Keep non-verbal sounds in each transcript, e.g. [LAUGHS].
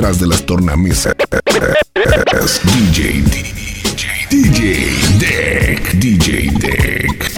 detrás de las tornamisas. DJ, DJ, DJ Deck, DJ Deck.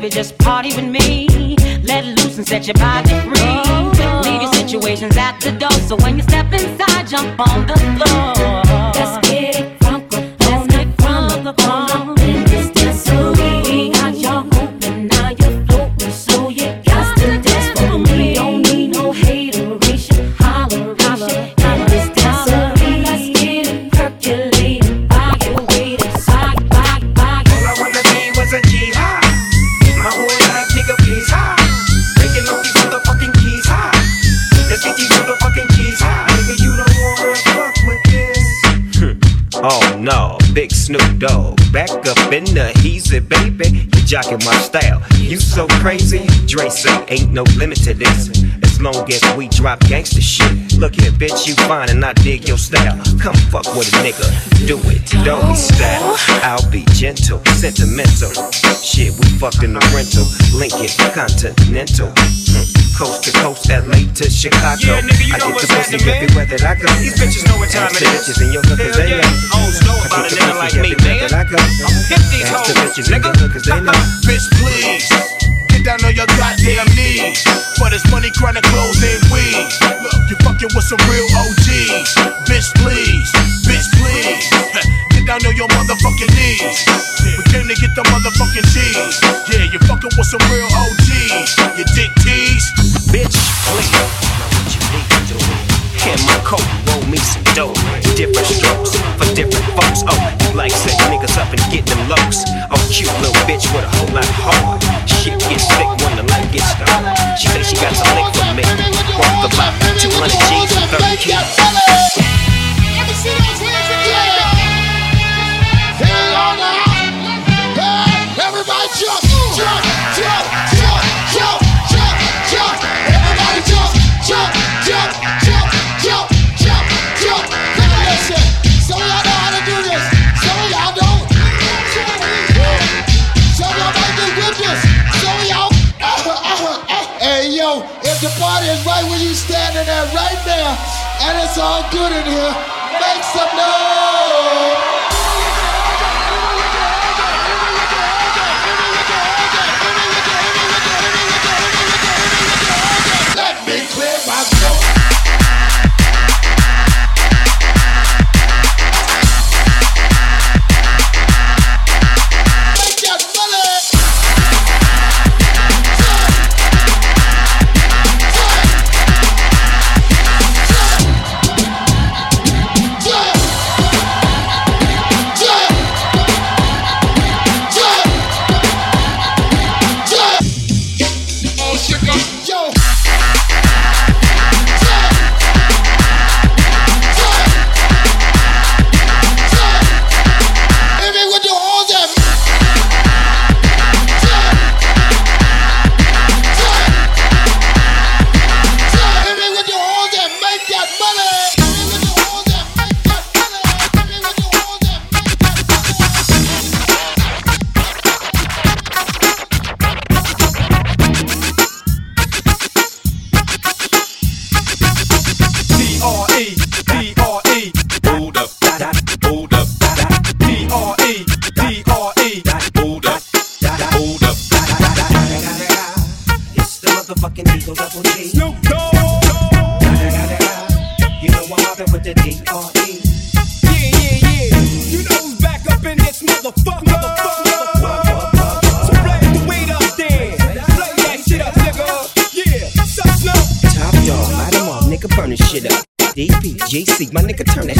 baby, just party with me. Let loose and set your body free. Leave your situations at the door. So when you step inside, jump on the floor. Let's get it. Jocking my style. You so crazy, Dre say ain't no limit to this. As long as we drop gangster shit. Look here, bitch, you fine and I dig your style. Come fuck with a nigga, do it, don't be style. I'll be gentle, sentimental. Shit, we fucked in the rental, Lincoln Continental. Hmm. Coast to coast, LA to Chicago. Yeah, nigga, you I know get the pussy everywhere that I go. These bitches know what time it is. bitches in your cause they know. Hoes know about a nigga like me, man. I'm hip these hoes, nigga. Bitch, please. Get down on your goddamn knees. For this money, chronic clothes and weed. Look, you fucking with some real OGs. Bitch, please. Bitch, please. [LAUGHS] Get down on your motherfucking knees. We came to get the motherfucking cheese. Yeah, you fucking with some real G's and is right where you standing there right there, and it's all good in here, make some noise. DPGC, my nigga, turn that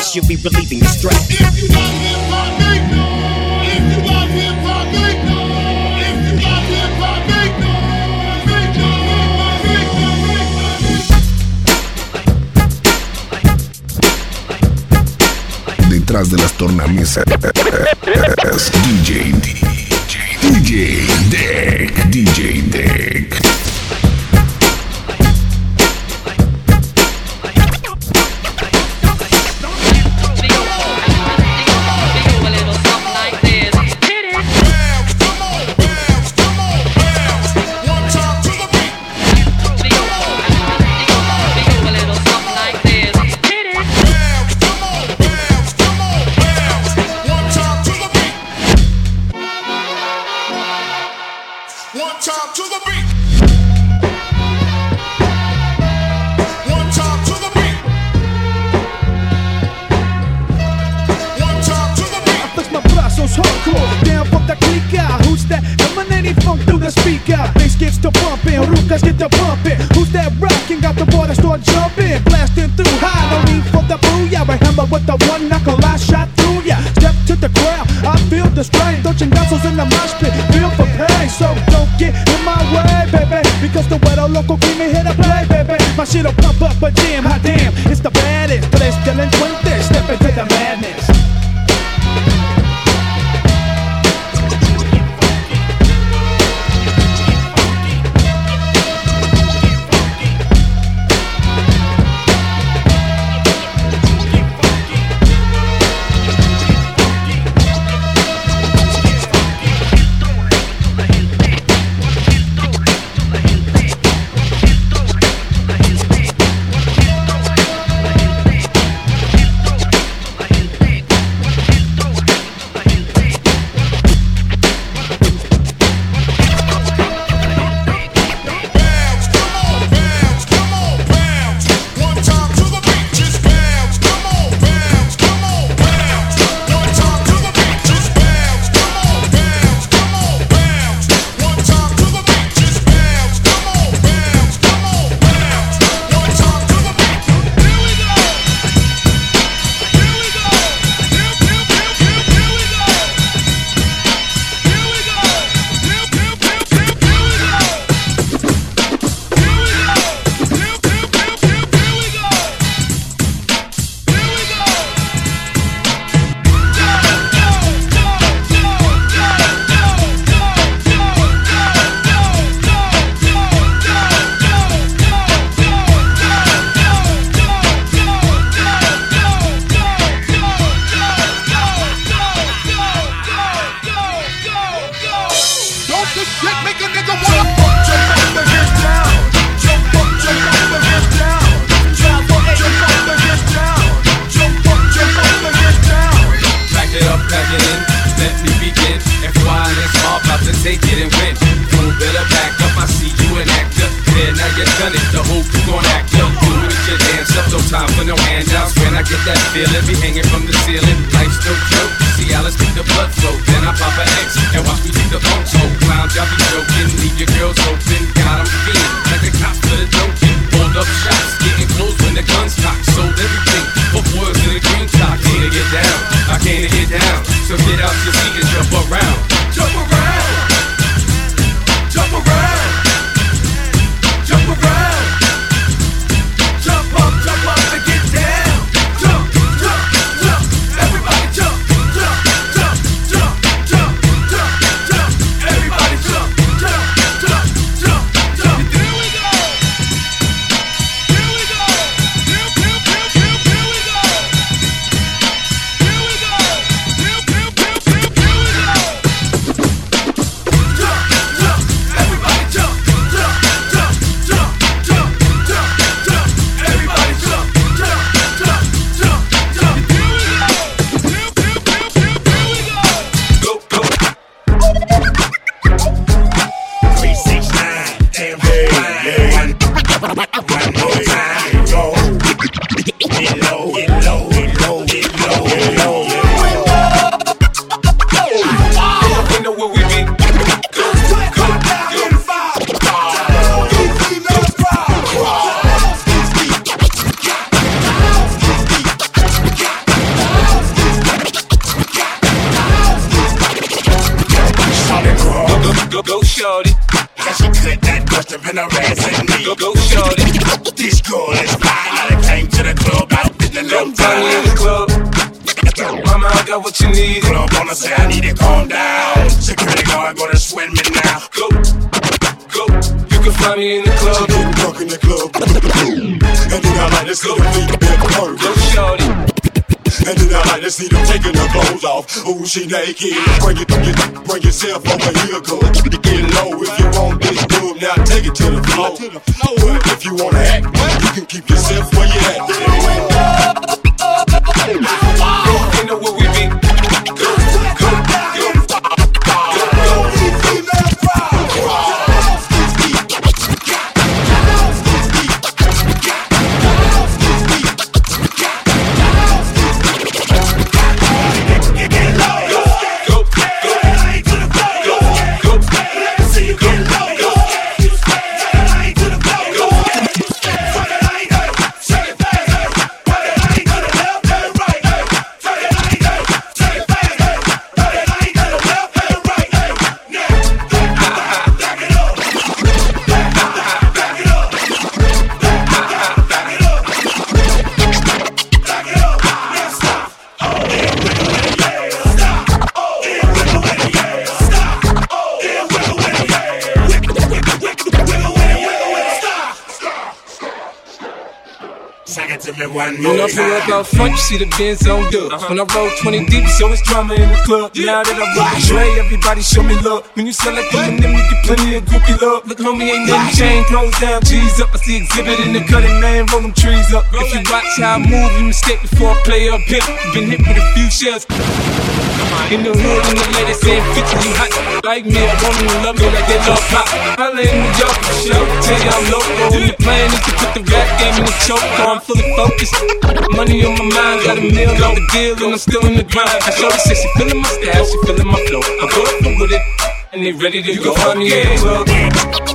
ass, you'll be relieving your stress. If you. If you. If you. Detrás de las tornamesas. [LAUGHS] DJ DJ Dehk. DJ Dehk. Gets to pumping, Rukas get to pumping. Who's that rocking? Got the water start jumping, blasting through high. No need for the booyah. I hammer with the one knuckle, I shot through ya. Step to the crowd, I feel the strain. Touching muscles in the mosh pit, feel for pain. So don't get in my way, baby. Because the weather local keep me here to play, baby. My shit'll pump up a jam, hot damn. It's the baddest, but it's still It in, let me begin. FY and it's all about to take it and win. Fool better back up, I see you an actor. Yeah, now you done it, the whole crew gon' act up. Do it your dance up, no time for no handouts. When I get that feeling, be hanging from the ceiling. Life's no joke, see Alice make the blood flow. Then I pop an X and watch me take the funk so Clowns, y'all be joking, leave your girls open. Got 'em feeling like the cops for the joking. Hold up shots, getting close when the guns cock. go, go, go, shorty. How she cut that and harassing me. Go, go, shorty. This girl is fine. I came to the club out in the Go, me in the club. Mama, I got what you need. Club wanna say I need to calm down. Security guard gonna sweat me now. Go, go. You can find me in the club. Getting drunk in the club. And then I like to see them feet Go, hurt. shorty. And then I like to see them taking their clothes off. Ooh, she naked. Bring it, bring it, bring yourself over here, girl. Get low if you want this Now take it to the floor. But if you wanna act, you can keep yourself where you at. When I pull up out front, you see the Benz on dub. When I roll 20 deep, so it's drama in the club. Now that I roll Dre, everybody show me love. When you sell like Eminem, you get plenty of groupie love. Look, homie, ain't nothing changed. Close down, G's up. I see exhibit in the cutting, man, roll them trees up. If you watch how I move, you mistake before I play up hip. Been hit with a few shells. In the hood, and the ladies saying 50, you hot like me. I want them to love me like they love pop. Holla in New York for sure. Tell you I'm local. And the plan is to put the rap game in the choke. I'm fully focused. Money on my mind, got a meal on the deal, and I'm still in the grind. I show her, she feeling my style, she feeling my flow. I go up with it, and they ready to go. find me in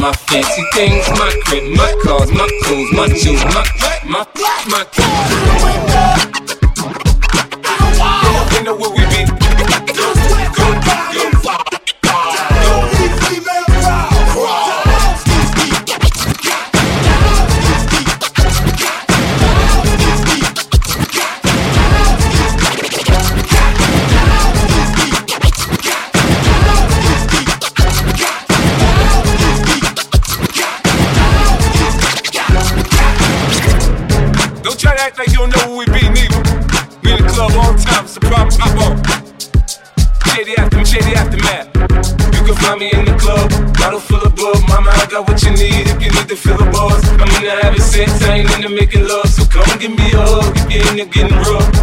my fancy things. My crib, my cars, my clothes, my jewels, my, my, my, You act like you don't know who we be, neither. We in the club all the time, it's a problem, pop on. Shady after shady aftermath. You can find me in the club, bottle full of bug. Mama, I got what you need if you need to fill the bars. I'm in the having sex, I ain't into making love. So come give me a hug if you're getting rough.